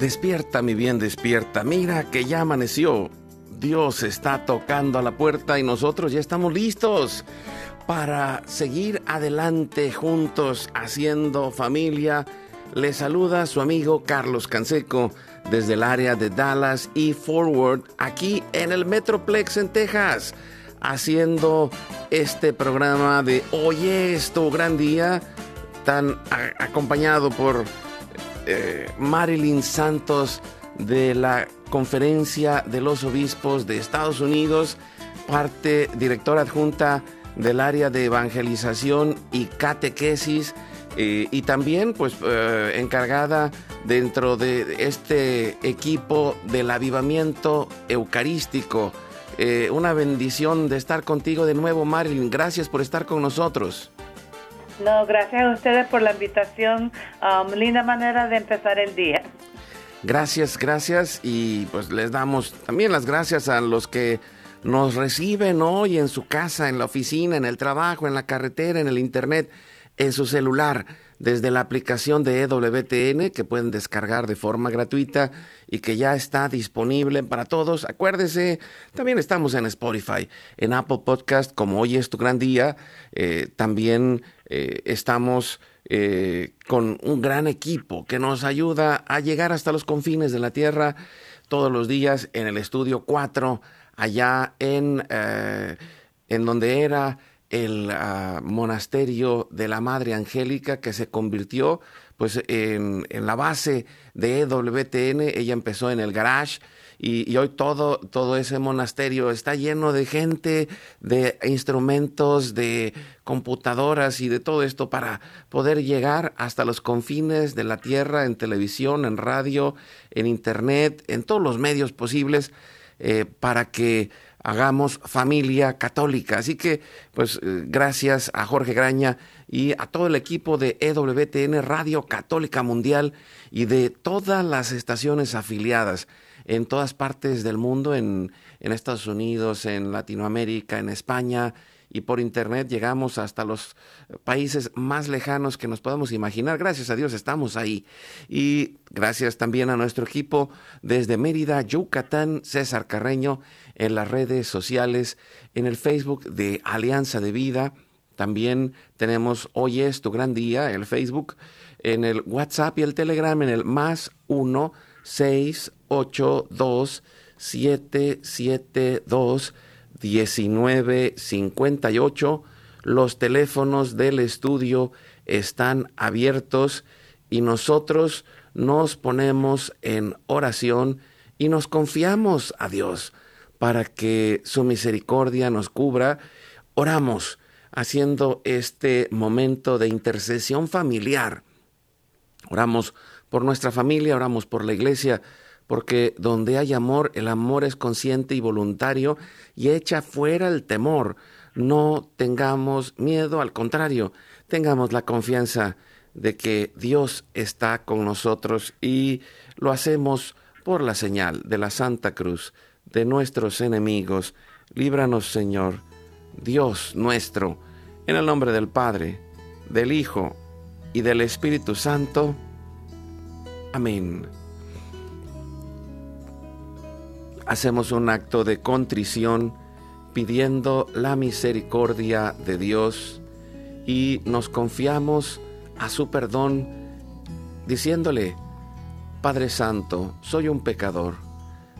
Despierta, mi bien, despierta. Mira que ya amaneció. Dios está tocando a la puerta y nosotros ya estamos listos para seguir adelante juntos haciendo familia. Le saluda su amigo Carlos Canseco desde el área de Dallas y Forward, aquí en el Metroplex en Texas, haciendo este programa de Hoy es tu gran día, tan acompañado por eh, Marilyn Santos de la Conferencia de los Obispos de Estados Unidos, parte directora adjunta del área de evangelización y catequesis eh, y también pues eh, encargada dentro de este equipo del avivamiento eucarístico. una bendición de estar contigo de nuevo, Marilyn. Gracias por estar con nosotros. No, gracias a ustedes por la invitación. Um, linda manera de empezar el día. Gracias, gracias. Y pues les damos también las gracias a los que nos reciben hoy en su casa, en la oficina, en el trabajo, en la carretera, en el internet, en su celular, desde la aplicación de EWTN que pueden descargar de forma gratuita y que ya está disponible para todos. Acuérdese, también estamos en Spotify, en Apple Podcast, como hoy es tu gran día. Eh, también eh, estamos eh, con un gran equipo que nos ayuda a llegar hasta los confines de la Tierra todos los días en el estudio 4, allá en, en donde era el ah, monasterio de la Madre Angélica que se convirtió pues en, en la base de EWTN. Ella empezó en el garage y, hoy todo, todo ese monasterio está lleno de gente, de instrumentos, de computadoras y de todo esto para poder llegar hasta los confines de la tierra en televisión, en radio, en internet, en todos los medios posibles eh, para que hagamos familia católica. Así que, pues, eh, gracias a Jorge Graña y a todo el equipo de EWTN Radio Católica Mundial y de todas las estaciones afiliadas en todas partes del mundo, en, Estados Unidos, en Latinoamérica, en España, y por internet llegamos hasta los países más lejanos que nos podamos imaginar. Gracias a Dios estamos ahí. Y gracias también a nuestro equipo desde Mérida, Yucatán, César Carreño, en las redes sociales, en el Facebook de Alianza de Vida. También tenemos Hoy es tu gran día, el Facebook, en el WhatsApp y el Telegram, en el más uno 682 772 1958. Los teléfonos del estudio están abiertos y nosotros nos ponemos en oración y nos confiamos a Dios para que su misericordia nos cubra. Oramos haciendo este momento de intercesión familiar. Oramos por nuestra familia, oramos por la iglesia, porque donde hay amor, el amor es consciente y voluntario y echa fuera el temor. No tengamos miedo, al contrario, tengamos la confianza de que Dios está con nosotros y lo hacemos por la señal de la Santa Cruz de nuestros enemigos. Líbranos, Señor, Dios nuestro, en el nombre del Padre, del Hijo y del Espíritu Santo. Amén. hacemos un acto de contrición pidiendo la misericordia de Dios y nos confiamos a su perdón diciéndole, Padre Santo, soy un pecador,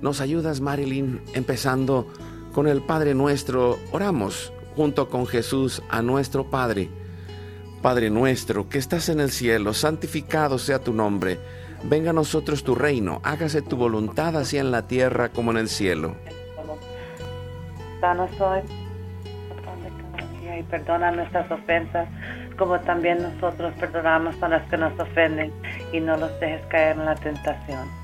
Nos ayudas, Marilyn, empezando con el Padre nuestro. Oramos junto con Jesús a nuestro Padre. Padre nuestro que estás en el cielo, santificado sea tu nombre. Venga a nosotros tu reino, hágase tu voluntad así en la tierra como en el cielo. Danos hoy y perdona nuestras ofensas, como también nosotros perdonamos a los que nos ofenden, y no los dejes caer en la tentación.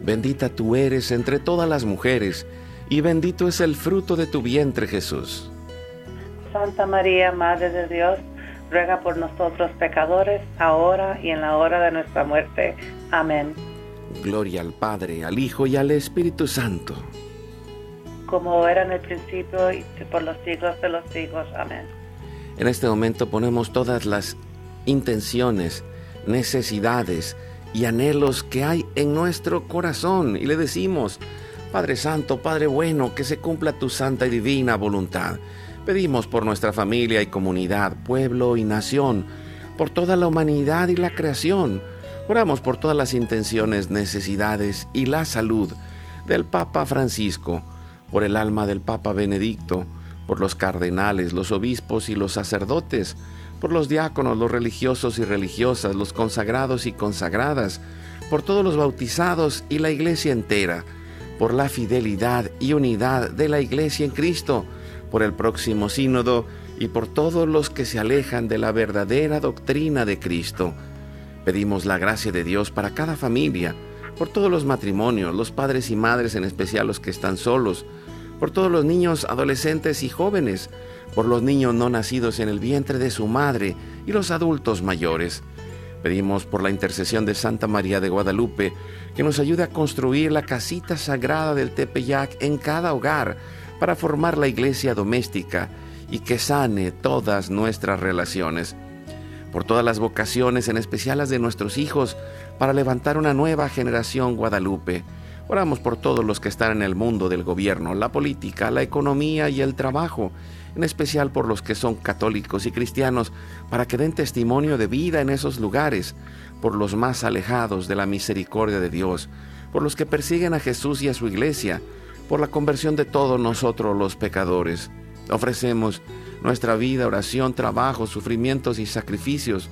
Bendita tú eres entre todas las mujeres, y bendito es el fruto de tu vientre Jesús. Santa María, Madre de Dios, ruega por nosotros pecadores, ahora y en la hora de nuestra muerte. Amén. Gloria al Padre, al Hijo y al Espíritu Santo. Como era en el principio y por los siglos de los siglos. Amén. En este momento ponemos todas las intenciones, necesidades y anhelos que hay en nuestro corazón y le decimos, Padre Santo, Padre bueno, que se cumpla tu santa y divina voluntad. Pedimos por nuestra familia y comunidad, pueblo y nación, por toda la humanidad y la creación. Oramos por todas las intenciones, necesidades y la salud del Papa Francisco, por el alma del Papa Benedicto, por los cardenales, los obispos y los sacerdotes, por los diáconos, los religiosos y religiosas, los consagrados y consagradas, por todos los bautizados y la iglesia entera, por la fidelidad y unidad de la iglesia en Cristo, por el próximo sínodo y por todos los que se alejan de la verdadera doctrina de Cristo. Pedimos la gracia de Dios para cada familia, por todos los matrimonios, los padres y madres, en especial los que están solos, por todos los niños, adolescentes y jóvenes, por los niños no nacidos en el vientre de su madre y los adultos mayores. Pedimos por la intercesión de Santa María de Guadalupe que nos ayude a construir la casita sagrada del Tepeyac en cada hogar para formar la iglesia doméstica y que sane todas nuestras relaciones. Por todas las vocaciones, en especial las de nuestros hijos, para levantar una nueva generación Guadalupe. Oramos por todos los que están en el mundo del gobierno, la política, la economía y el trabajo, en especial por los que son católicos y cristianos, para que den testimonio de vida en esos lugares, por los más alejados de la misericordia de Dios, por los que persiguen a Jesús y a su iglesia, por la conversión de todos nosotros los pecadores. Ofrecemos nuestra vida, oración, trabajo, sufrimientos y sacrificios,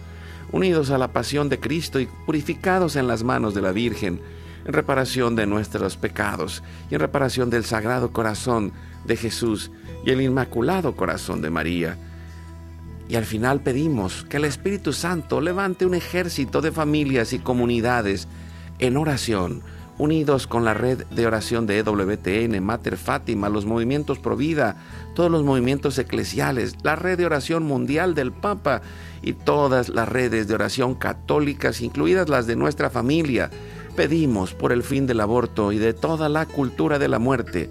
unidos a la pasión de Cristo y purificados en las manos de la Virgen, en reparación de nuestros pecados y en reparación del Sagrado Corazón de Jesús y el Inmaculado Corazón de María. Y al final pedimos que el Espíritu Santo levante un ejército de familias y comunidades en oración, unidos con la red de oración de EWTN, Mater Fátima, los movimientos Provida, todos los movimientos eclesiales, la red de oración mundial del Papa y todas las redes de oración católicas, incluidas las de nuestra familia. Pedimos por el fin del aborto y de toda la cultura de la muerte,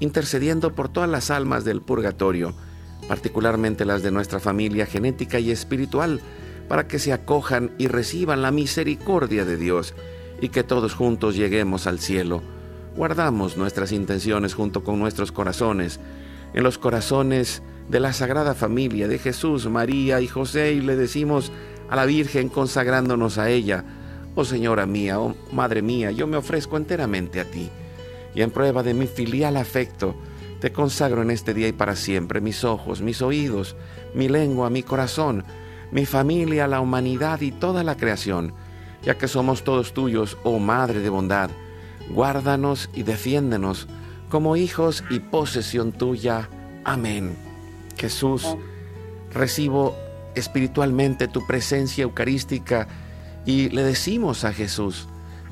intercediendo por todas las almas del purgatorio, particularmente las de nuestra familia genética y espiritual, para que se acojan y reciban la misericordia de Dios y que todos juntos lleguemos al cielo. Guardamos nuestras intenciones junto con nuestros corazones en los corazones de la Sagrada Familia de Jesús, María y José y le decimos a la Virgen consagrándonos a ella, oh Señora mía, oh Madre mía, yo me ofrezco enteramente a ti y en prueba de mi filial afecto, te consagro en este día y para siempre mis ojos, mis oídos, mi lengua, mi corazón, mi familia, la humanidad y toda la creación, ya que somos todos tuyos, oh Madre de bondad, guárdanos y defiéndenos como hijos y posesión tuya. Amén. Jesús, recibo espiritualmente tu presencia eucarística y le decimos a Jesús,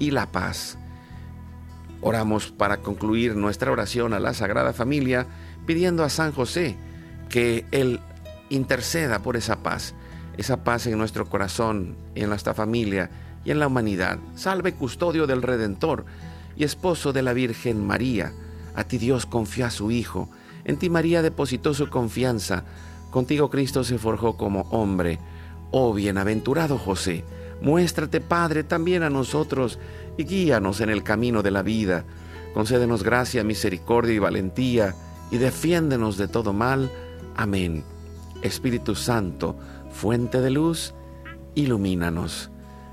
y la paz. Oramos para concluir nuestra oración a la Sagrada Familia pidiendo a San José que Él interceda por esa paz, esa paz en nuestro corazón, en nuestra familia y en la humanidad. Salve custodio del Redentor y esposo de la Virgen María a ti Dios confía a su Hijo, en ti María depositó su confianza, contigo Cristo se forjó como hombre. Oh bienaventurado José, muéstrate Padre también a nosotros y guíanos en el camino de la vida. Concédenos gracia, misericordia y valentía, y defiéndenos de todo mal. Amén. Espíritu Santo, fuente de luz, ilumínanos.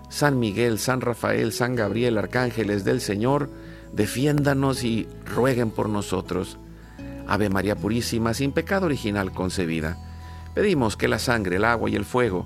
San Miguel, San Rafael, San Gabriel, arcángeles del Señor, defiéndanos y rueguen por nosotros. Ave María Purísima, sin pecado original concebida. Pedimos que la sangre, el agua y el fuego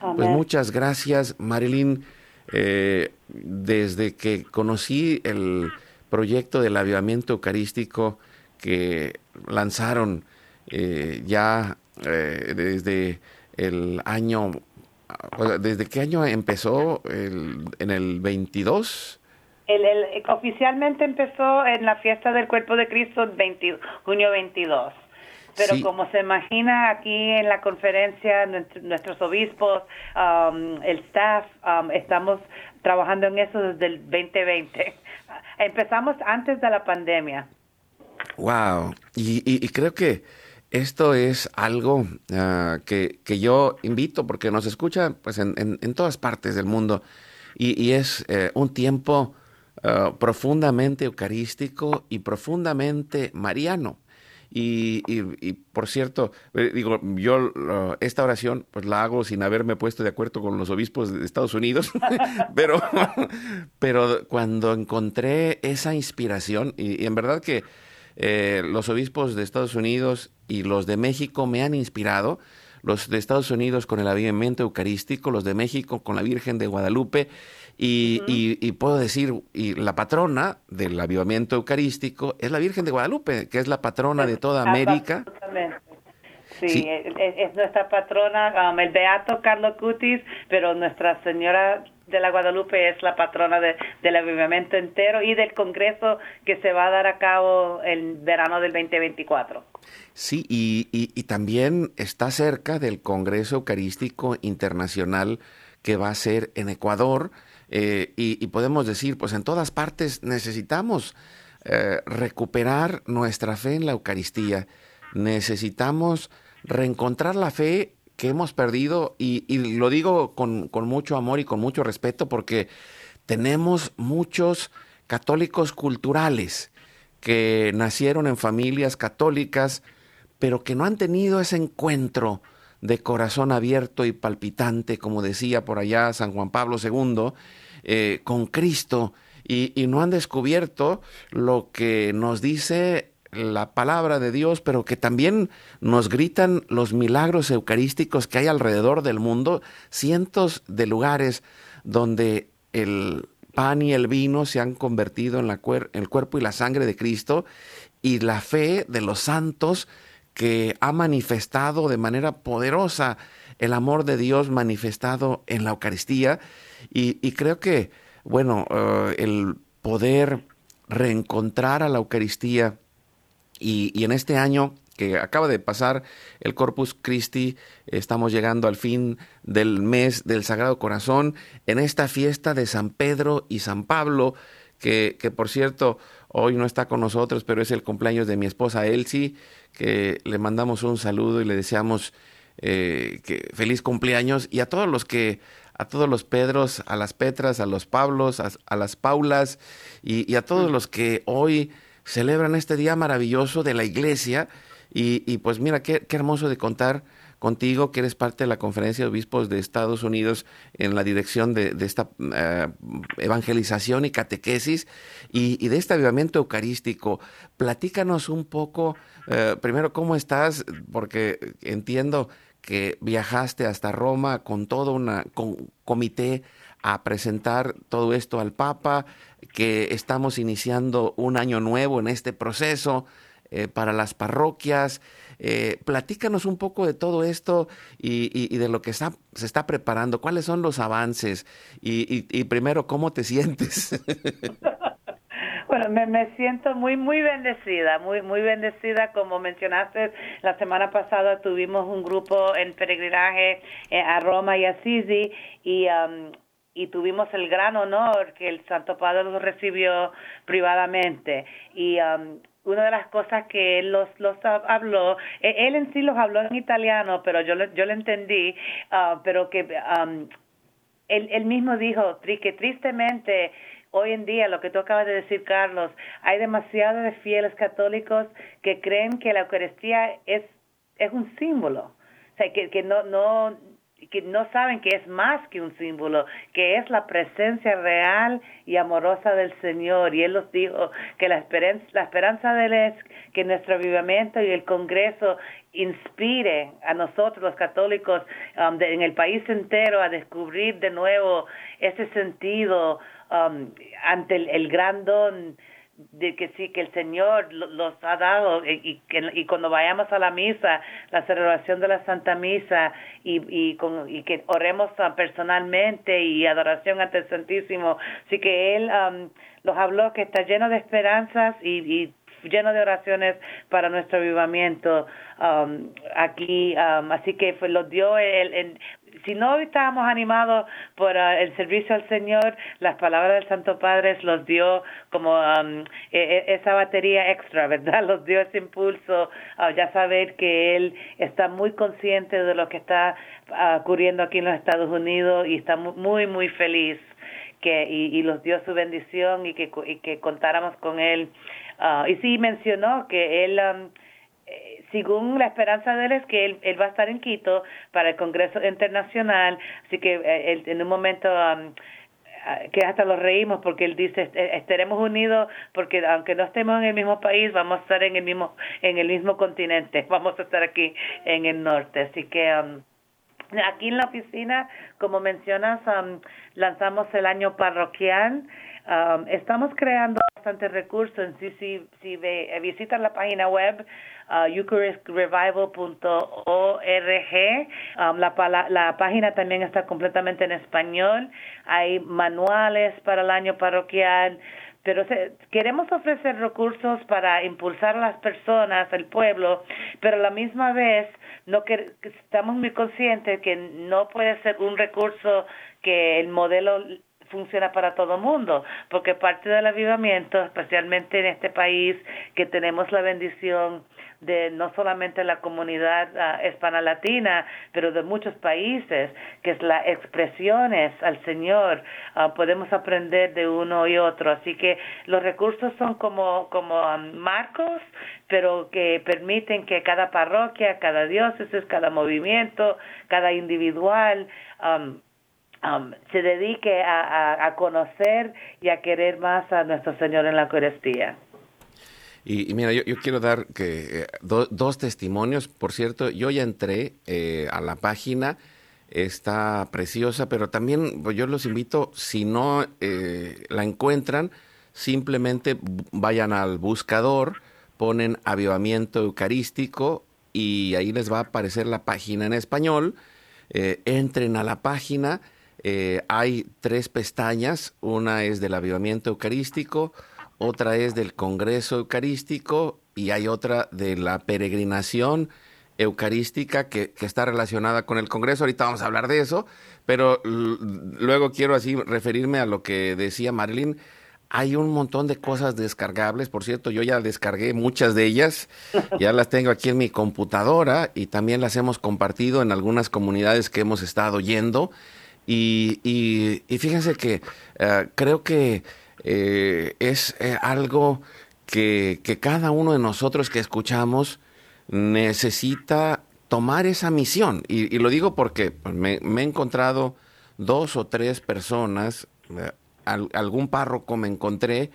Pues muchas gracias, Marilyn. Eh, desde que conocí el proyecto del avivamiento eucarístico que lanzaron eh, ya eh, desde el año, ¿desde qué año empezó? ¿En el 22? El, oficialmente empezó en la fiesta del Cuerpo de Cristo el junio 22. Pero como se imagina aquí en la conferencia, nuestros obispos, um, el staff, um, estamos trabajando en eso desde el 2020. Empezamos antes de la pandemia. Wow. Y, creo que esto es algo ah, que, que, yo invito porque nos escucha pues en, en, todas partes del mundo y, es eh, un tiempo Uh, profundamente eucarístico y profundamente mariano. Y, por cierto, eh, digo, yo esta oración pues la hago sin haberme puesto de acuerdo con los obispos de Estados Unidos, pero, pero cuando encontré esa inspiración, y, en verdad que eh, los obispos de Estados Unidos y los de México me han inspirado, los de Estados Unidos con el avivamiento eucarístico, los de México con la Virgen de Guadalupe, y, puedo decir, y la patrona del avivamiento eucarístico es la Virgen de Guadalupe, que es la patrona de toda América. Sí, Es, nuestra patrona, um, el Beato Carlos Cutis, pero Nuestra Señora de la Guadalupe es la patrona del avivamiento entero y del congreso que se va a dar a cabo el verano del 2024. Sí, y, y también está cerca del Congreso Eucarístico Internacional que va a ser en Ecuador. Eh, y, podemos decir, pues en todas partes necesitamos eh, recuperar nuestra fe en la Eucaristía. Necesitamos reencontrar la fe que hemos perdido y, lo digo con, con, mucho amor y con mucho respeto porque tenemos muchos católicos culturales que nacieron en familias católicas, pero que no han tenido ese encuentro de corazón abierto y palpitante, como decía por allá San Juan Pablo II, eh, con Cristo, y, y no han descubierto lo que nos dice la palabra de Dios, pero que también nos gritan los milagros eucarísticos que hay alrededor del mundo, cientos de lugares donde el pan y el vino se han convertido en la el cuerpo y la sangre de Cristo y la fe de los santos que ha manifestado de manera poderosa el amor de Dios manifestado en la Eucaristía. Y, creo que, bueno, eh, el poder reencontrar a la Eucaristía y, en este año que acaba de pasar el Corpus Christi, estamos llegando al fin del mes del Sagrado Corazón, en esta fiesta de San Pedro y San Pablo, que, que por cierto, hoy no está con nosotros, pero es el cumpleaños de mi esposa Elsie, que le mandamos un saludo y le deseamos eh, que feliz cumpleaños. Y a todos los que a todos los Pedros, a las Petras, a los Pablos, a, las Paulas y, a todos los que hoy celebran este día maravilloso de la iglesia. Y, pues mira, qué, qué hermoso de contar contigo, que eres parte de la Conferencia de Obispos de Estados Unidos en la dirección de, esta eh, evangelización y catequesis y, de este avivamiento eucarístico. Platícanos un poco, eh, primero, cómo estás, porque entiendo que viajaste hasta Roma con todo un comité a presentar todo esto al Papa, que estamos iniciando un año nuevo en este proceso eh, para las parroquias. Eh, platícanos un poco de todo esto y, de lo que se está preparando. ¿Cuáles son los avances? Y, primero, ¿cómo te sientes? Bueno, me, siento muy, muy bendecida, muy, muy bendecida. Como mencionaste, la semana pasada tuvimos un grupo en peregrinaje eh, a Roma y a Sisi y, um, y tuvimos el gran honor que el Santo Padre los recibió privadamente. Y um, una de las cosas que él los, los habló, e, él en sí los habló en italiano, pero yo, yo lo entendí, uh, pero que um, él, él mismo dijo que tristemente hoy en día, lo que tú acabas de decir, Carlos, hay demasiados fieles católicos que creen que la Eucaristía es, es un símbolo. O sea, que, que no, no, que no saben que es más que un símbolo, que es la presencia real y amorosa del Señor. Y Él nos dijo que la esperanza, la esperanza de Él es que nuestro avivamiento y el Congreso inspire a nosotros los católicos um, en el país entero a descubrir de nuevo ese sentido um, ante el, el gran don de que sí, que el Señor los ha dado y, que, y cuando vayamos a la misa, la celebración de la Santa Misa y, y, con, y que oremos personalmente y adoración ante el Santísimo. Así que Él um, los habló que está lleno de esperanzas y, lleno de oraciones para nuestro avivamiento um, aquí. Um, así que pues, los dio el, si no estábamos animados por ah, el servicio al Señor, las palabras del Santo Padre los dio como um, e, e, esa batería extra, ¿verdad? Los dio ese impulso a ya saber que Él está muy consciente de lo que está ocurriendo aquí en los Estados Unidos y está muy, muy feliz que y, y los dio su bendición y que, y que contáramos con Él. Ah, y sí mencionó que Él... Um, según la esperanza de él es que él, va a estar en Quito para el Congreso Internacional, así que eh, él, en un momento um, ah, que hasta lo reímos porque él dice estaremos unidos porque aunque no estemos en el mismo país vamos a estar en el mismo en el mismo continente vamos a estar aquí en el norte así que um, aquí en la oficina como mencionas um, lanzamos el año parroquial. Estamos creando bastantes recursos. Si si, si visitan la página web uh, eucharistrevival.org. Um, la, la página también está completamente en español. Hay manuales para el año parroquial pero queremos ofrecer recursos para impulsar a las personas, al pueblo, pero a la misma vez no que, estamos muy conscientes que no puede ser un recurso que el modelo funciona para todo el mundo, porque parte del avivamiento, especialmente en este país que tenemos la bendición de no solamente la comunidad uh, hispana latina, pero de muchos países, que es las expresiones al Señor, ah, podemos aprender de uno y otro. Así que los recursos son como, como marcos, pero que permiten que cada parroquia, cada diócesis, cada movimiento, cada individual, se dedique a, a, conocer y a querer más a nuestro Señor en la Eucaristía. Y, mira, yo, quiero dar que eh, dos testimonios. Por cierto, yo ya entré eh, a la página, está preciosa, pero también pues, yo los invito, si no eh, la encuentran, simplemente vayan al buscador, ponen avivamiento eucarístico y ahí les va a aparecer la página en español. entren a la página. hay tres pestañas, una es del avivamiento eucarístico, otra es del Congreso Eucarístico y hay otra de la peregrinación eucarística que, está relacionada con el Congreso. Ahorita vamos a hablar de eso, pero luego quiero así referirme a lo que decía Marilyn. Hay un montón de cosas descargables, por cierto, yo ya descargué muchas de ellas, ya las tengo aquí en mi computadora y también las hemos compartido en algunas comunidades que hemos estado yendo. Y, fíjense que eh, creo que eh, es eh, algo que, cada uno de nosotros que escuchamos necesita tomar esa misión. Y, lo digo porque pues, me, he encontrado dos o tres personas, eh, algún párroco me encontré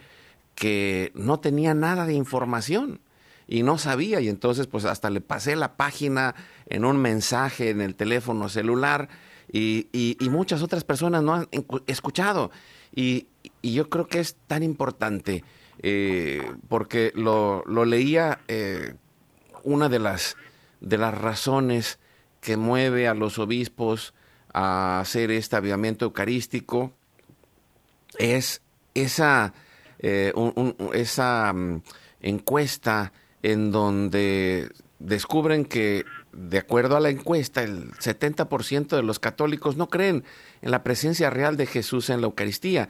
que no tenía nada de información y no sabía y entonces pues hasta le pasé la página en un mensaje en el teléfono celular y, y muchas otras personas no han escuchado y, yo creo que es tan importante eh, porque lo, leía eh, una de las, de las razones que mueve a los obispos a hacer este avivamiento eucarístico es esa, eh, esa mm, encuesta en donde descubren que, de acuerdo a la encuesta, el 70% de los católicos no creen en la presencia real de Jesús en la Eucaristía.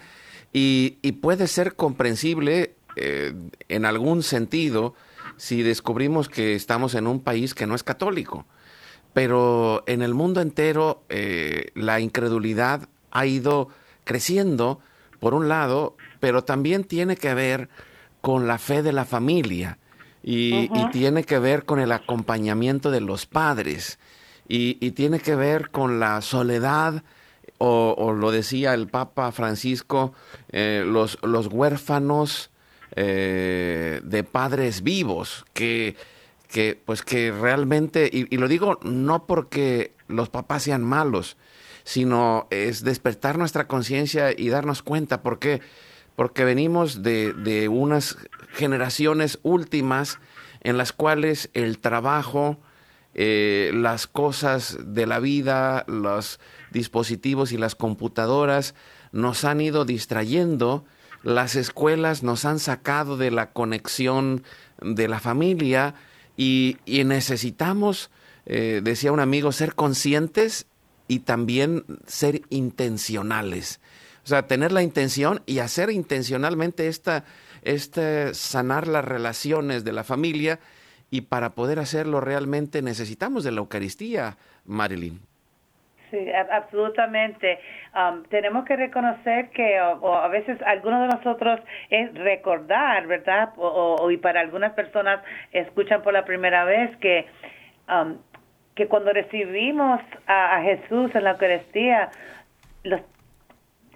Y, puede ser comprensible eh, en algún sentido si descubrimos que estamos en un país que no es católico. Pero en el mundo entero eh, la incredulidad ha ido creciendo, por un lado, pero también tiene que ver con la fe de la familia y, tiene que ver con el acompañamiento de los padres y, tiene que ver con la soledad o, lo decía el Papa Francisco, eh, los, los, huérfanos eh, de padres vivos, que, que, pues que realmente, y, lo digo no porque los papás sean malos, sino es despertar nuestra conciencia y darnos cuenta, porque porque venimos de, de unas generaciones últimas en las cuales el trabajo, eh, las cosas de la vida, los dispositivos y las computadoras nos han ido distrayendo, las escuelas nos han sacado de la conexión de la familia y, necesitamos, eh, decía un amigo, ser conscientes y también ser intencionales. O sea, tener la intención y hacer intencionalmente esta, este sanar las relaciones de la familia y para poder hacerlo realmente necesitamos de la Eucaristía, Marilyn. Sí, absolutamente. Um, tenemos que reconocer que a veces algunos de nosotros es recordar, ¿verdad? O, y para algunas personas escuchan por la primera vez que um, que cuando recibimos a Jesús en la Eucaristía, los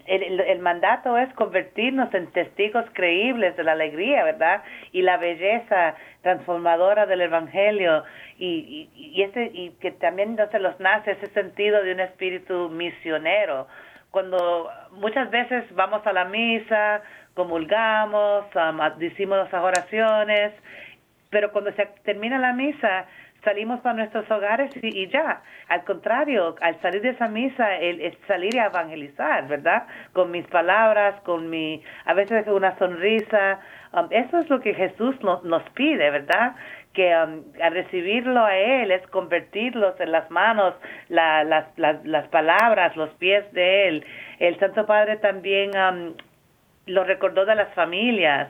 el, mandato es convertirnos en testigos creíbles de la alegría, ¿verdad? Y la belleza transformadora del Evangelio y, y, ese, y que también se los nace ese sentido de un espíritu misionero. Cuando muchas veces vamos a la misa, comulgamos, um, decimos las oraciones, pero cuando se termina la misa, salimos para nuestros hogares y, ya. Al contrario, al salir de esa misa, el, salir a evangelizar, ¿verdad? Con mis palabras, con mi, a veces una sonrisa. Um, eso es lo que Jesús nos pide, ¿verdad? que um, al recibirlo a Él es convertirlos en las manos, las, las, palabras, los pies de Él. El Santo Padre también um, lo recordó de las familias,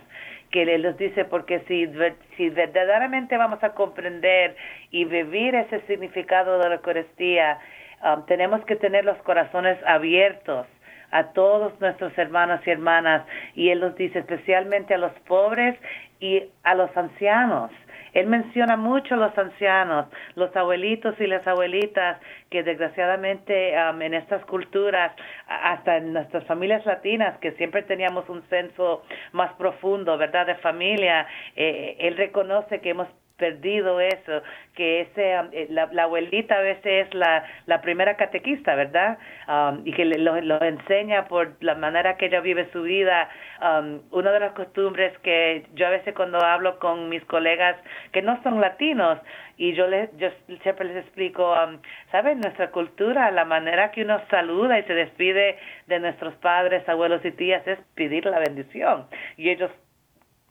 que Él nos dice, porque si, si verdaderamente vamos a comprender y vivir ese significado de la Eucaristía, um, tenemos que tener los corazones abiertos a todos nuestros hermanos y hermanas. Y él nos dice especialmente a los pobres y a los ancianos él menciona mucho a los ancianos, los abuelitos y las abuelitas, que desgraciadamente en estas culturas, hasta en nuestras familias latinas, que siempre teníamos un censo más profundo, ¿verdad?, de familia, eh, él reconoce que hemos perdido eso, que ese, um, eh, la, abuelita a veces es la, la primera catequista, ¿verdad? Um, y que lo, lo, enseña por la manera que ella vive su vida. Um, una de las costumbres que yo a veces cuando hablo con mis colegas que no son latinos, y yo, les, yo siempre les explico, um, ¿saben? Nuestra cultura, la manera que uno saluda y se despide de nuestros padres, abuelos y tías es pedir la bendición. Y ellos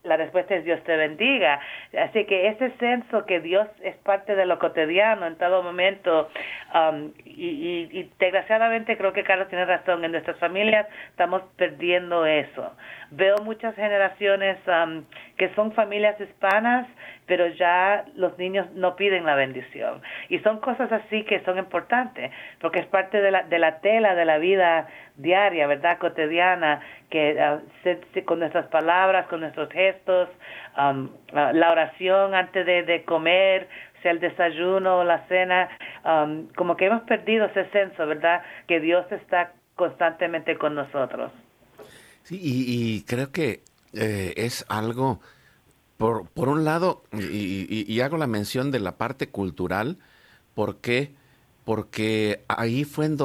la respuesta es Dios te bendiga. Así que ese senso que Dios es parte de lo cotidiano en todo momento, um, y, y, desgraciadamente creo que Carlos tiene razón, en nuestras familias estamos perdiendo eso. Veo muchas generaciones um, que son familias hispanas, pero ya los niños no piden la bendición. Y son cosas así que son importantes, porque es parte de la, de la tela de la vida diaria, ¿verdad? Cotidiana, que uh, con nuestras palabras, con nuestros gestos, um, la oración antes de, de comer, sea el desayuno o la cena, um, como que hemos perdido ese senso, ¿verdad? Que Dios está constantemente con nosotros. Sí, y, creo que eh, es algo, por, por un lado, y, hago la mención de la parte cultural, ¿por qué? Porque ahí fue en,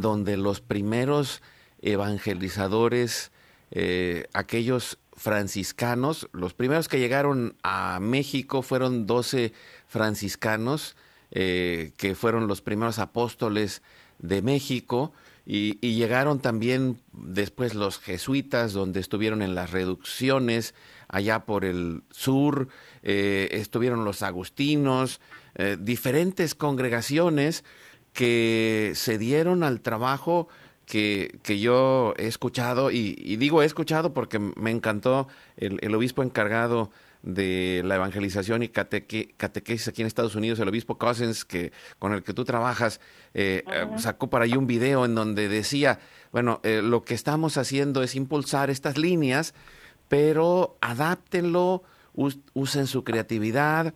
donde los primeros evangelizadores, eh, aquellos franciscanos, los primeros que llegaron a México fueron 12 franciscanos, eh, que fueron los primeros apóstoles de México, y, llegaron también después los jesuitas, donde estuvieron en las reducciones, allá por el sur, eh, estuvieron los agustinos, eh, diferentes congregaciones que se dieron al trabajo que, que yo he escuchado, y, digo he escuchado porque me encantó el obispo encargado de la evangelización y catequesis aquí en Estados Unidos, el obispo Cousins, que, con el que tú trabajas, eh, eh, sacó por ahí un video en donde decía, bueno, eh, lo que estamos haciendo es impulsar estas líneas, pero adáptenlo, usen su creatividad,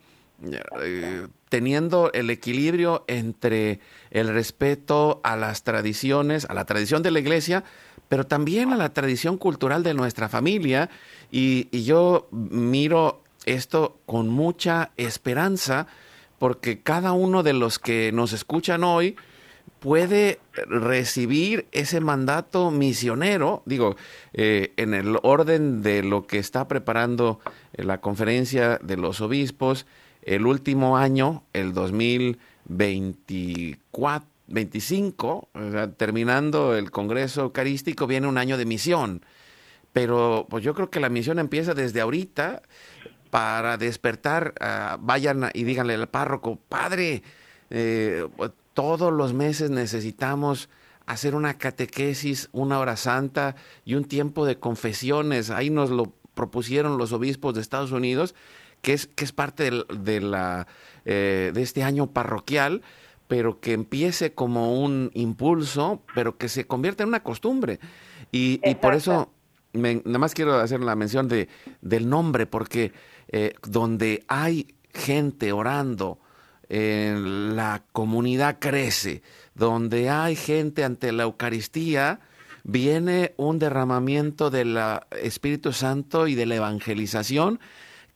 teniendo el equilibrio entre el respeto a las tradiciones, a la tradición de la iglesia, pero también a la tradición cultural de nuestra familia. Y, yo miro esto con mucha esperanza porque cada uno de los que nos escuchan hoy puede recibir ese mandato misionero, digo, eh, en el orden de lo que está preparando la conferencia de los obispos, el último año, el 2024, 25, terminando el Congreso Eucarístico, viene un año de misión. Pero pues yo creo que la misión empieza desde ahorita para despertar, ah, vayan y díganle al párroco, padre, eh, todos los meses necesitamos hacer una catequesis, una hora santa y un tiempo de confesiones. Ahí nos lo propusieron los obispos de Estados Unidos, que es, que es parte de, la, eh, de este año parroquial pero que empiece como un impulso, pero que se convierta en una costumbre. Y, por eso, nada más quiero hacer la mención de, del nombre, porque eh, donde hay gente orando, la comunidad crece, donde hay gente ante la Eucaristía, viene un derramamiento del Espíritu Santo y de la evangelización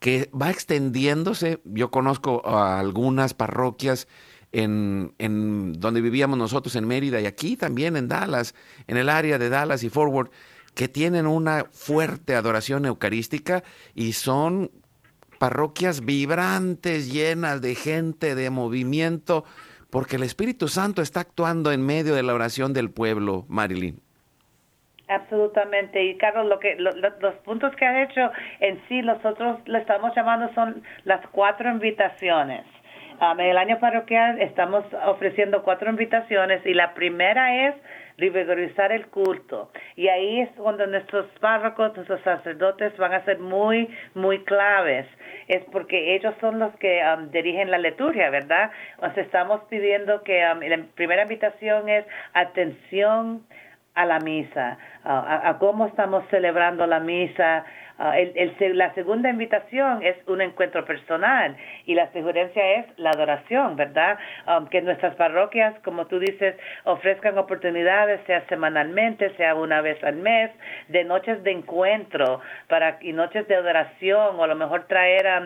que va extendiéndose. Yo conozco a algunas parroquias en, donde vivíamos nosotros en Mérida y aquí también en Dallas, en el área de Dallas y Forward, que tienen una fuerte adoración eucarística y son parroquias vibrantes, llenas de gente, de movimiento, porque el Espíritu Santo está actuando en medio de la oración del pueblo, Marilyn. Absolutamente. Y Carlos, lo que los puntos que ha hecho en sí, nosotros le estamos llamando son las cuatro invitaciones. En el año parroquial estamos ofreciendo cuatro invitaciones y la primera es rigorizar el culto. Y ahí es cuando nuestros párrocos, nuestros sacerdotes van a ser muy, muy claves. Es porque ellos son los que um, dirigen la liturgia, ¿verdad? Nos estamos pidiendo que um, la primera invitación es atención a la misa, a, cómo estamos celebrando la misa, Ah, el, la segunda invitación es un encuentro personal y la sugerencia es la adoración, ¿verdad? Um, que nuestras parroquias, como tú dices, ofrezcan oportunidades, sea semanalmente, sea una vez al mes, de noches de encuentro para y noches de adoración o a lo mejor traer a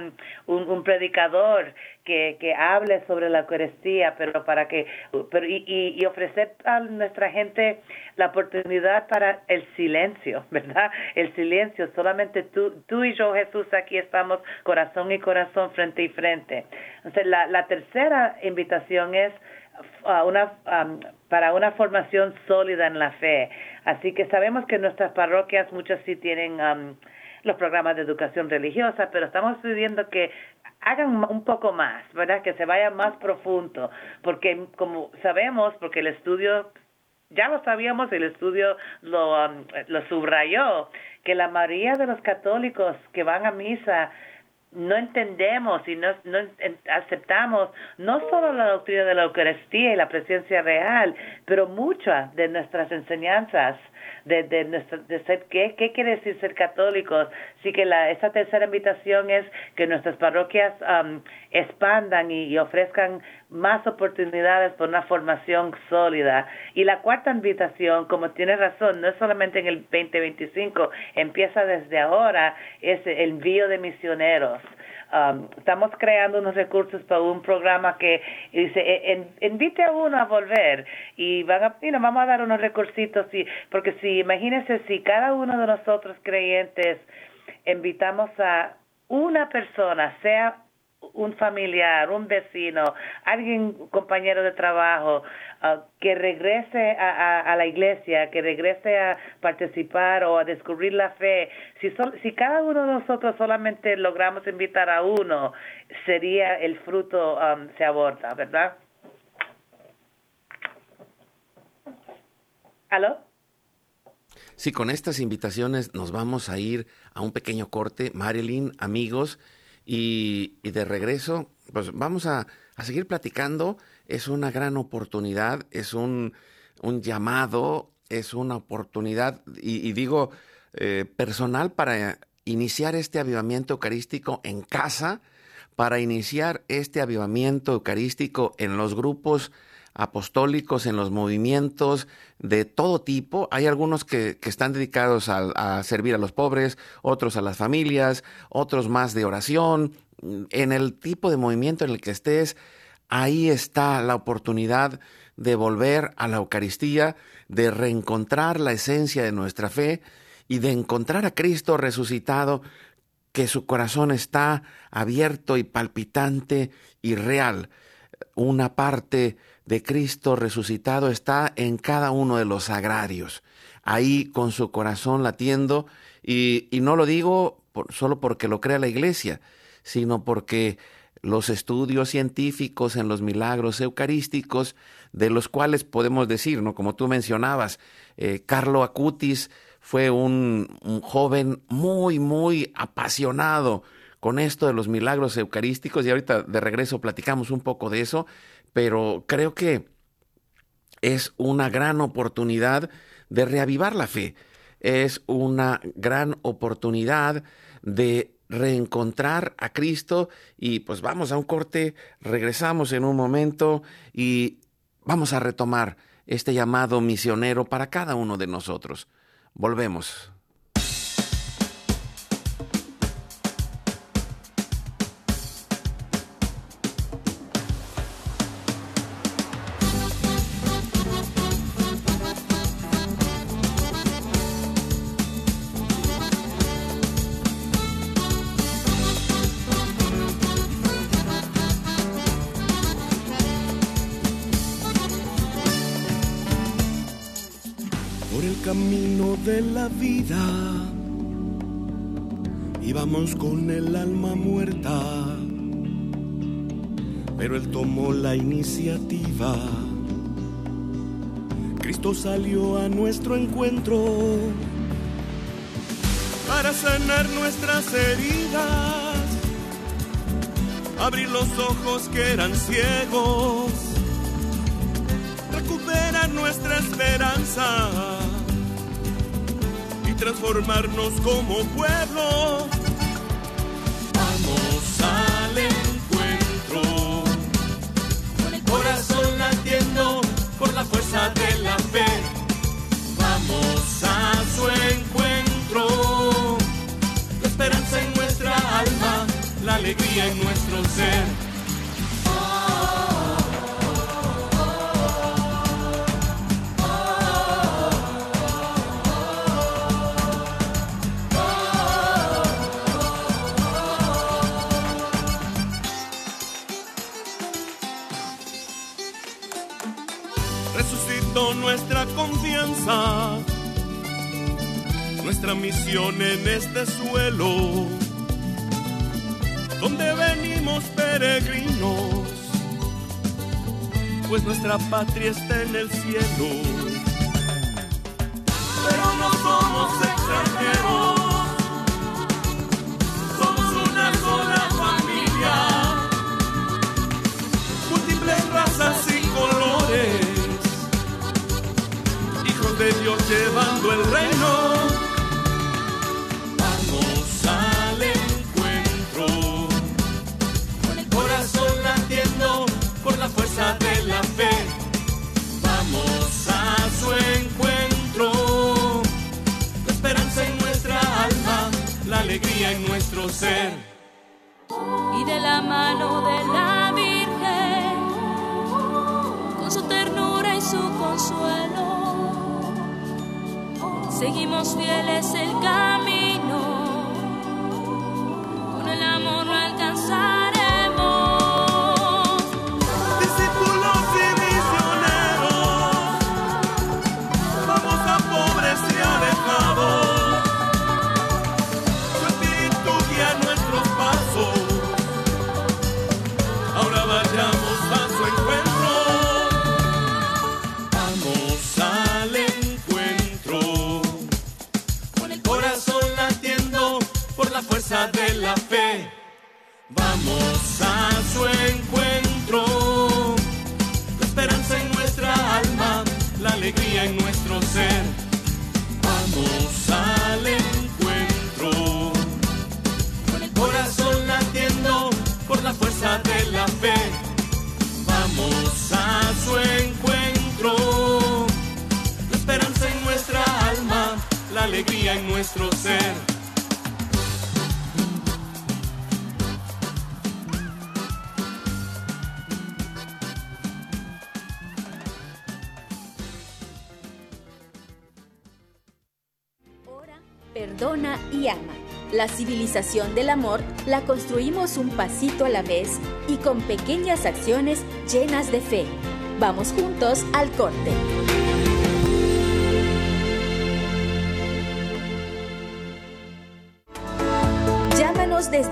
un, un predicador que, que hable sobre la Eucaristía, pero para que pero y, y, ofrecer a nuestra gente la oportunidad para el silencio, ¿verdad? El silencio, solamente tú, tú y yo, Jesús, aquí estamos corazón y corazón, frente y frente. Entonces, la, la tercera invitación es uh, una, um, para una formación sólida en la fe. Así que sabemos que nuestras parroquias, muchas sí tienen um, los programas de educación religiosa, pero estamos pidiendo que hagan un poco más, ¿verdad? Que se vaya más profundo, porque como sabemos, porque el estudio, ya lo sabíamos, el estudio lo, um, lo subrayó, que la mayoría de los católicos que van a misa no entendemos y no, no aceptamos no solo la doctrina de la Eucaristía y la presencia real, pero muchas de nuestras enseñanzas de, de, de ser, ¿qué, ¿qué quiere decir ser católicos? Así que la, esa tercera invitación es que nuestras parroquias um, expandan y, ofrezcan más oportunidades por una formación sólida. Y la cuarta invitación, como tiene razón, no es solamente en el 2025, empieza desde ahora, es el envío de misioneros. Um, estamos creando unos recursos para un programa que dice e, invite a uno a volver y van a, vamos a dar unos recursitos y porque si imagínense si cada uno de nosotros creyentes invitamos a una persona sea un familiar, un vecino, alguien, compañero de trabajo, ah, que regrese a, a, la iglesia, que regrese a participar o a descubrir la fe. Si, si cada uno de nosotros solamente logramos invitar a uno, sería el fruto um, se aborta, ¿verdad? ¿Aló? Sí, con estas invitaciones nos vamos a ir a un pequeño corte. Marilyn, amigos, y, de regreso, pues vamos a, seguir platicando. Es una gran oportunidad, es un, llamado, es una oportunidad, y, digo, eh, personal para iniciar este avivamiento eucarístico en casa, para iniciar este avivamiento eucarístico en los grupos apostólicos, en los movimientos de todo tipo. Hay algunos que, están dedicados a, servir a los pobres, otros a las familias, otros más de oración. En el tipo de movimiento en el que estés, ahí está la oportunidad de volver a la Eucaristía, de reencontrar la esencia de nuestra fe y de encontrar a Cristo resucitado, que su corazón está abierto y palpitante y real. Una parte de Cristo resucitado está en cada uno de los agrarios, ahí con su corazón latiendo, y, no lo digo solo porque lo crea la iglesia, sino porque los estudios científicos en los milagros eucarísticos, de los cuales podemos decir, ¿no? Como tú mencionabas, eh, Carlo Acutis fue un, un, joven muy, muy apasionado con esto de los milagros eucarísticos y ahorita de regreso platicamos un poco de eso, pero creo que es una gran oportunidad de reavivar la fe. Es una gran oportunidad de reencontrar a Cristo y pues vamos a un corte, regresamos en un momento y vamos a retomar este llamado misionero para cada uno de nosotros. Volvemos. Camino de la vida. Íbamos con el alma muerta, pero él tomó la iniciativa. Cristo salió a nuestro encuentro para sanar nuestras heridas, abrir los ojos que eran ciegos, recuperar nuestra esperanza transformarnos como pueblo. Vamos al encuentro, con el corazón latiendo por la fuerza de la fe. Vamos a su encuentro, la esperanza en nuestra alma, la alegría en nuestro ser. Nuestra misión en este suelo, donde venimos peregrinos, pues nuestra patria está en el cielo. Pero no somos extranjeros, llevando el reino. En nuestro ser. Ora, perdona y ama. La civilización del amor la construimos un pasito a la vez y con pequeñas acciones llenas de fe. Vamos juntos al corte.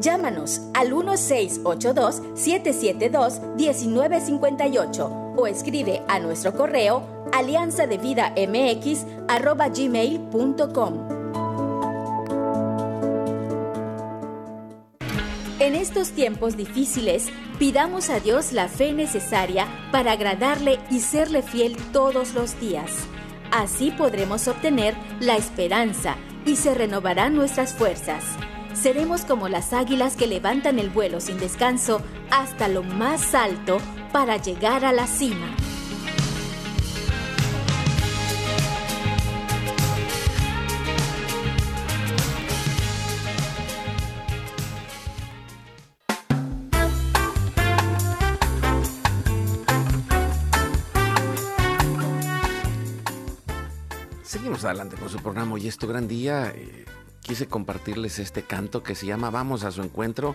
Llámanos al 1682-772-1958 o escribe a nuestro correo alianzadevidamx.gmail.com. En estos tiempos difíciles, pidamos a Dios la fe necesaria para agradarle y serle fiel todos los días. Así podremos obtener la esperanza y se renovarán nuestras fuerzas seremos como las águilas que levantan el vuelo sin descanso hasta lo más alto para llegar a la cima. Seguimos adelante con su programa y es gran día. Eh quise compartirles este canto que se llama Vamos a su encuentro.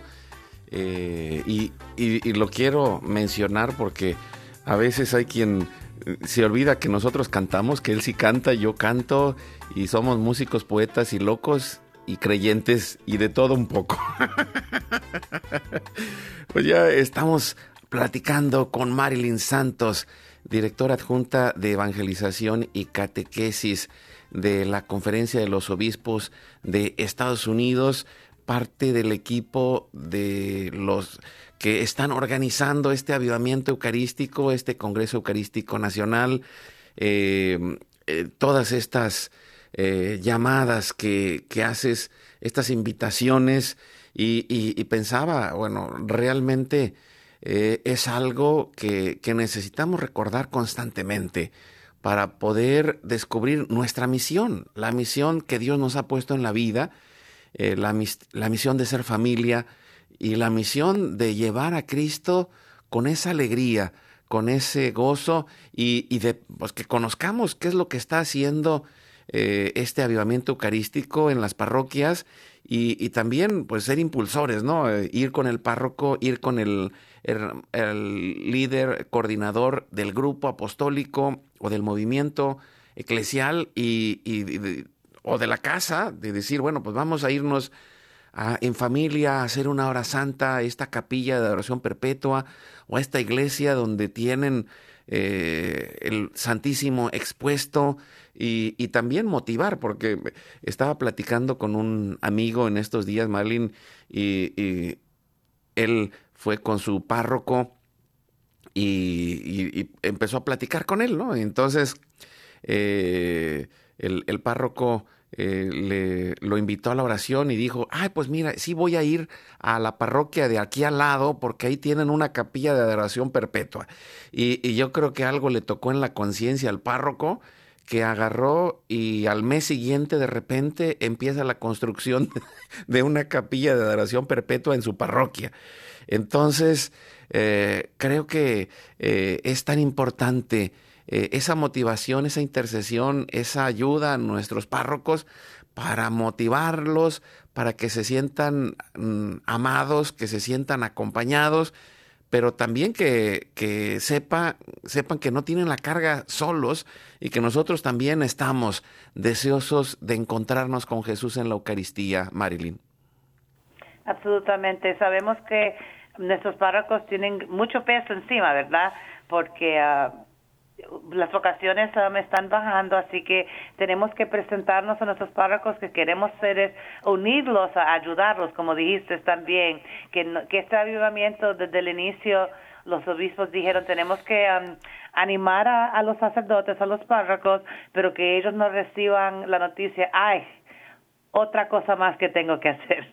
Eh, y, lo quiero mencionar porque a veces hay quien eh, se olvida que nosotros cantamos, que él sí canta, yo canto y somos músicos, poetas y locos y creyentes y de todo un poco. pues ya estamos platicando con Marilyn Santos directora adjunta de Evangelización y Catequesis de la Conferencia de los Obispos de Estados Unidos, parte del equipo de los que están organizando este avivamiento eucarístico, este Congreso Eucarístico Nacional, eh, eh, todas estas eh, llamadas que, haces, estas invitaciones, y pensaba, bueno, realmente eh, es algo que, necesitamos recordar constantemente para poder descubrir nuestra misión, la misión que Dios nos ha puesto en la vida, eh, la, misión de ser familia y la misión de llevar a Cristo con esa alegría, con ese gozo y, de pues, que conozcamos qué es lo que está haciendo eh, este avivamiento eucarístico en las parroquias y, también pues ser impulsores, ¿no? ir con el párroco, ir con el, el, líder coordinador del grupo apostólico o del movimiento eclesial y, o de la casa, de decir, bueno, pues vamos a irnos en familia a hacer una hora santa a esta capilla de oración perpetua o a esta iglesia donde tienen eh, el Santísimo expuesto y, y, también motivar, porque estaba platicando con un amigo en estos días, Marlin, y, y él fue con su párroco y, empezó a platicar con él, ¿no? Entonces, eh, el, párroco eh, le, lo invitó a la oración y dijo, ay, pues mira, sí voy a ir a la parroquia de aquí al lado porque ahí tienen una capilla de adoración perpetua. Y, y yo creo que algo le tocó en la conciencia al párroco que agarró y al mes siguiente de repente empieza la construcción de una capilla de adoración perpetua en su parroquia. Entonces, eh, creo que eh, es tan importante eh, esa motivación, esa intercesión, esa ayuda a nuestros párrocos para motivarlos, para que se sientan mm, amados, que se sientan acompañados, pero también que, que sepa, sepan que no tienen la carga solos y que nosotros también estamos deseosos de encontrarnos con Jesús en la Eucaristía, Marilyn. Absolutamente. Sabemos que nuestros párrocos tienen mucho peso encima, ¿verdad? Porque uh, las vocaciones están bajando, así que tenemos que presentarnos a nuestros párrocos que queremos ser, unirlos, a ayudarlos, como dijiste también, que, que este avivamiento desde el inicio los obispos dijeron tenemos que animar a, a, los sacerdotes, a los párrocos, pero que ellos no reciban la noticia, ay, otra cosa más que tengo que hacer.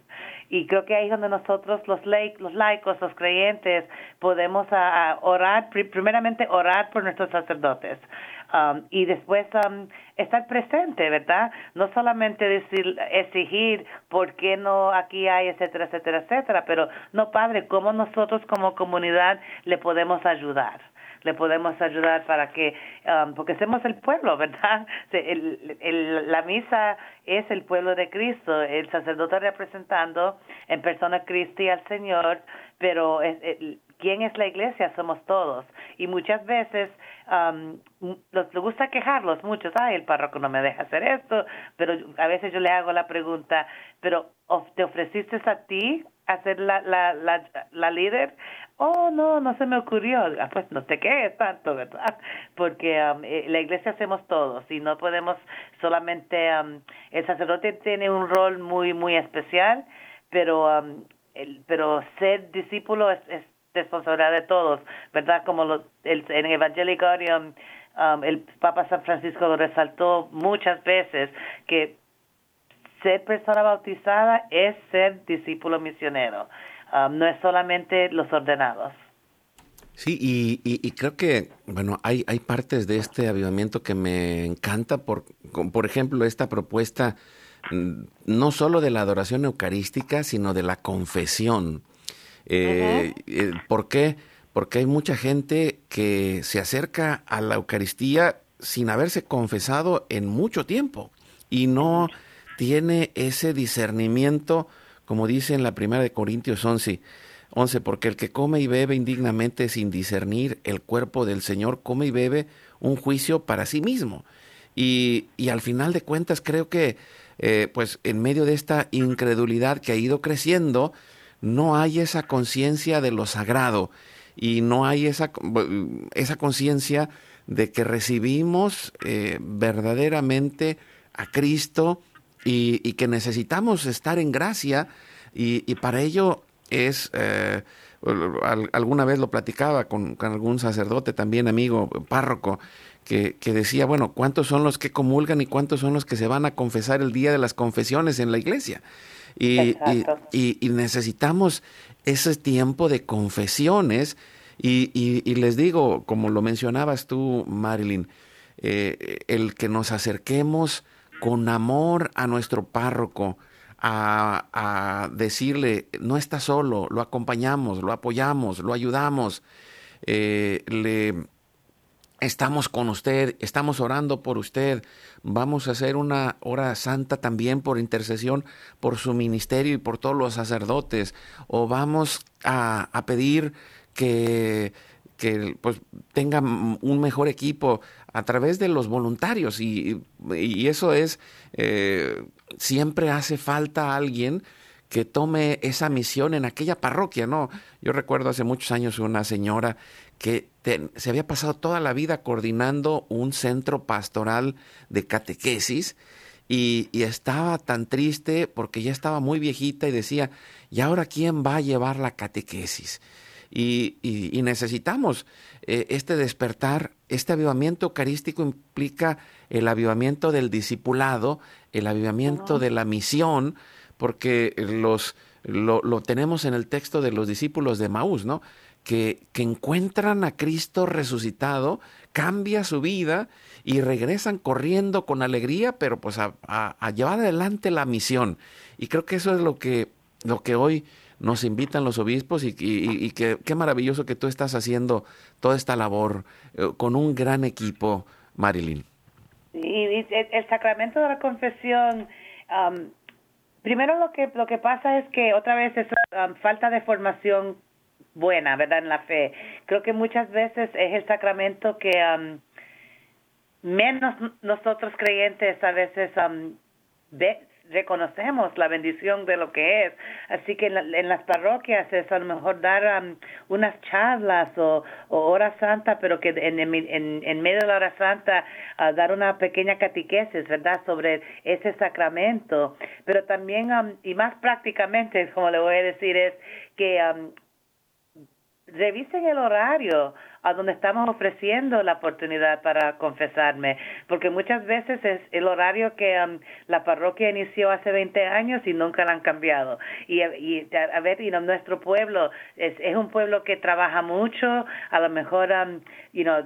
Y creo que ahí es donde nosotros, los, los laicos, los creyentes, podemos orar, primeramente orar por nuestros sacerdotes. Um, y después um, estar presente, ¿verdad? No solamente decir, exigir por qué no aquí hay, etcétera, etcétera, etcétera, pero no, Padre, ¿cómo nosotros como comunidad le podemos ayudar? Le podemos ayudar para que, um, porque somos el pueblo, ¿verdad? El, la misa es el pueblo de Cristo, el sacerdote representando en persona Cristi al Señor, pero ¿quién es la iglesia? Somos todos. Y muchas veces um, gusta quejarlos muchos, ay, el párroco no me deja hacer esto, pero a veces yo le hago la pregunta, pero ¿te ofreciste a ti a ser la, la, la, la líder? Oh, no, no se me ocurrió. Ah, pues no te quejes tanto, ¿verdad? Porque um, la iglesia hacemos todos y no podemos solamente. Um, el sacerdote tiene un rol muy, muy especial, pero, um, el, pero ser discípulo es, es, responsabilidad de todos, ¿verdad? Como lo, el, en Evangelical um, el Papa San Francisco lo resaltó muchas veces que ser persona bautizada es ser discípulo misionero. Um, no es solamente los ordenados. Sí, y, creo que, bueno, hay, hay partes de este avivamiento que me encanta, por, por ejemplo, esta propuesta mm, no solo de la adoración eucarística, sino de la confesión. Eh, eh, ¿Por qué? Porque hay mucha gente que se acerca a la Eucaristía sin haberse confesado en mucho tiempo y no tiene ese discernimiento, como dice en la primera de Corintios 11, 11, porque el que come y bebe indignamente sin discernir el cuerpo del Señor, come y bebe un juicio para sí mismo. Y, y al final de cuentas creo que, eh, pues en medio de esta incredulidad que ha ido creciendo, no hay esa conciencia de lo sagrado y no hay esa, esa conciencia de que recibimos eh, verdaderamente a Cristo y, que necesitamos estar en gracia y, para ello es, eh, alguna vez lo platicaba con, algún sacerdote también, amigo, párroco, que, decía, bueno, ¿cuántos son los que comulgan y cuántos son los que se van a confesar el día de las confesiones en la iglesia? Y, y, necesitamos ese tiempo de confesiones. Y, les digo, como lo mencionabas tú, Marilyn, eh, el que nos acerquemos con amor a nuestro párroco, a, decirle, no está solo, lo acompañamos, lo apoyamos, lo ayudamos, eh, le estamos con usted, estamos orando por usted, vamos a hacer una hora santa también por intercesión por su ministerio y por todos los sacerdotes, o vamos a, pedir que, que pues, tenga un mejor equipo a través de los voluntarios y, eso es, eh, siempre hace falta alguien que tome esa misión en aquella parroquia, ¿no? Yo recuerdo hace muchos años una señora que se había pasado toda la vida coordinando un centro pastoral de catequesis y, y, estaba tan triste porque ya estaba muy viejita y decía, ¿y ahora quién va a llevar la catequesis? y, necesitamos eh, este despertar, este avivamiento eucarístico implica el avivamiento del discipulado, el avivamiento de la misión, porque los, lo, tenemos en el texto de los discípulos de Maús, ¿no? Que, que encuentran a Cristo resucitado, cambia su vida y regresan corriendo con alegría, pero pues a, llevar adelante la misión. Y creo que eso es lo que, lo que hoy nos invitan los obispos y, y, qué maravilloso que tú estás haciendo toda esta labor eh, con un gran equipo, Marilyn. Y, el, sacramento de la confesión, primero lo que lo que pasa es que otra vez es falta de formación buena, ¿verdad? En la fe. Creo que muchas veces es el sacramento que menos nosotros creyentes a veces ve, reconocemos la bendición de lo que es. Así que en, las parroquias es a lo mejor dar um, unas charlas o, hora santa, pero que en, en, en medio de la hora santa dar una pequeña catequesis, ¿verdad?, sobre ese sacramento. Pero también, um, y más prácticamente, como le voy a decir, es que um, revisen el horario a donde estamos ofreciendo la oportunidad para confesarme, porque muchas veces es el horario que um, la parroquia inició hace 20 años y nunca la han cambiado. Y, y a ver, y nuestro pueblo es, es un pueblo que trabaja mucho, a lo mejor um, you know,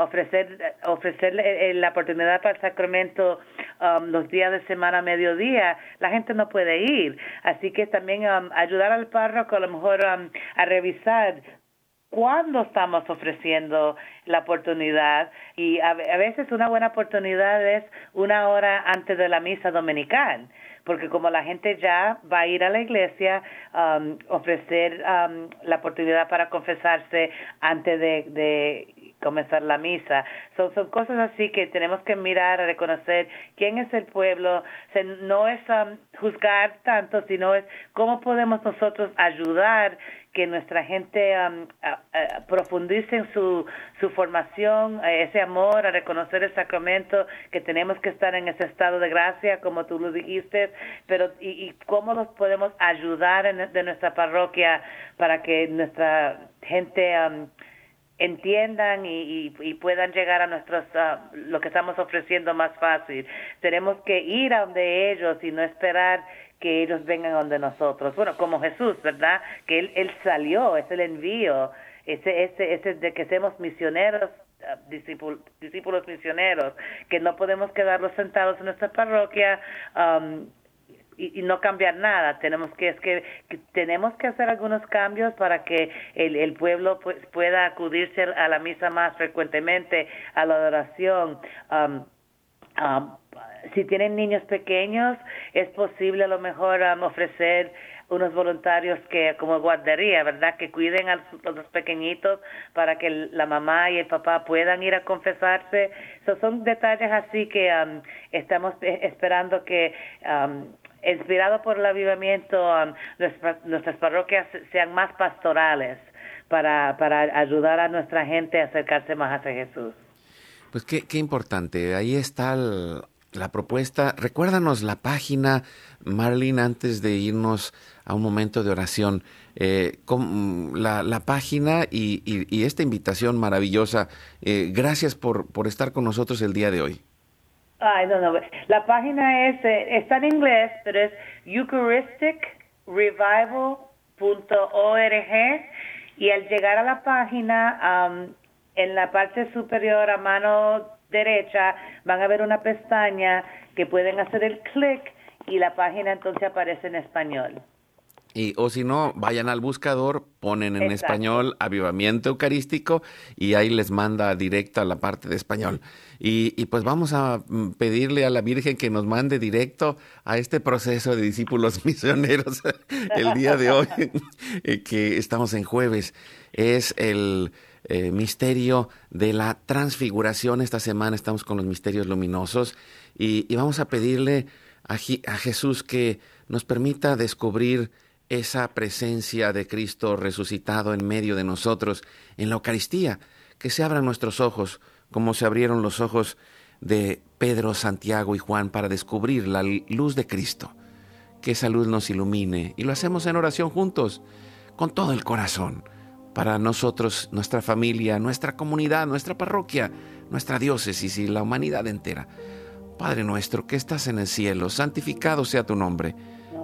ofrecer, ofrecer la oportunidad para el sacramento um, los días de semana, mediodía, la gente no puede ir. Así que también ayudar al párroco a lo mejor a revisar cuándo estamos ofreciendo la oportunidad. Y a, veces una buena oportunidad es una hora antes de la misa dominical porque como la gente ya va a ir a la iglesia, um, ofrecer um, la oportunidad para confesarse antes de, de comenzar la misa. Son, son cosas así que tenemos que mirar, a reconocer quién es el pueblo. no es um, juzgar tanto, sino es cómo podemos nosotros ayudar que nuestra gente um, profundice en su, su formación, ese amor, a reconocer el sacramento, que tenemos que estar en ese estado de gracia, como tú lo dijiste, pero y, cómo nos podemos ayudar en, de nuestra parroquia para que nuestra gente um, entiendan y, y, puedan llegar a nuestros lo que estamos ofreciendo más fácil. Tenemos que ir a donde ellos y no esperar que ellos vengan donde nosotros. Bueno, como Jesús, ¿verdad? Que Él, él salió, es el envío, ese, ese, ese de que seamos misioneros ah, discípulos, discípulos misioneros, que no podemos quedarnos sentados en nuestra parroquia um, y, no cambiar nada. Tenemos que, es que, tenemos que hacer algunos cambios para que el, el pueblo pues, pueda acudirse a la misa más frecuentemente, a la adoración. Um, um, si tienen niños pequeños, es posible a lo mejor um, ofrecer unos voluntarios que como guardería, ¿verdad? Que cuiden a los, pequeñitos para que la mamá y el papá puedan ir a confesarse. son detalles así que estamos eh, esperando que inspirado por el avivamiento, um, nuestras, parroquias sean más pastorales para, para ayudar a nuestra gente a acercarse más hacia Jesús. Pues qué, qué importante. Ahí está la propuesta. Recuérdanos la página, Marlene, antes de irnos a un momento de oración. Eh, con la, la, página y, y, esta invitación maravillosa. Eh, gracias por, por estar con nosotros el día de hoy. Ay, no, no. La página es, eh, está en inglés, pero es eucharisticrevival.org y al llegar a la página, en la parte superior a mano derecha van a ver una pestaña que pueden hacer el clic y la página entonces aparece en español. Y, o si no, vayan al buscador, ponen en español avivamiento eucarístico y ahí les manda directo a la parte de español. Y, y, pues vamos a mm, pedirle a la Virgen que nos mande directo a este proceso de discípulos misioneros el día de hoy, eh, que estamos en jueves. Es el eh, misterio de la transfiguración. Esta semana estamos con los misterios luminosos y, y vamos a pedirle a, a Jesús que nos permita descubrir esa presencia de Cristo resucitado en medio de nosotros en la Eucaristía, que se abran nuestros ojos como se abrieron los ojos de Pedro, Santiago y Juan para descubrir la luz de Cristo. Que esa luz nos ilumine y lo hacemos en oración juntos, con todo el corazón, para nosotros, nuestra familia, nuestra comunidad, nuestra parroquia, nuestra diócesis y la humanidad entera. Padre nuestro que estás en el cielo, santificado sea tu nombre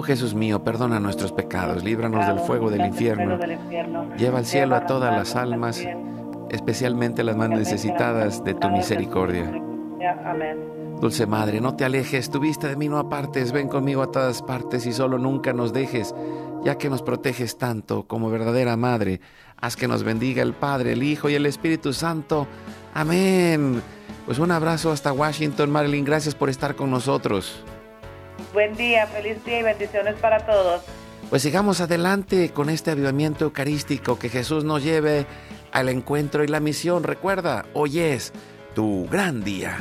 Oh Jesús mío, perdona nuestros pecados, líbranos del fuego del infierno. Lleva al cielo a todas las almas, especialmente las más necesitadas de tu misericordia. Amén. Dulce Madre, no te alejes, tu vista de mí no apartes, ven conmigo a todas partes y solo nunca nos dejes, ya que nos proteges tanto como verdadera Madre. Haz que nos bendiga el Padre, el Hijo y el Espíritu Santo. Amén. Pues un abrazo hasta Washington, Marilyn. Gracias por estar con nosotros. Buen día, feliz día y bendiciones para todos. Pues sigamos adelante con este avivamiento eucarístico, que Jesús nos lleve al encuentro y la misión. Recuerda, hoy es tu gran día.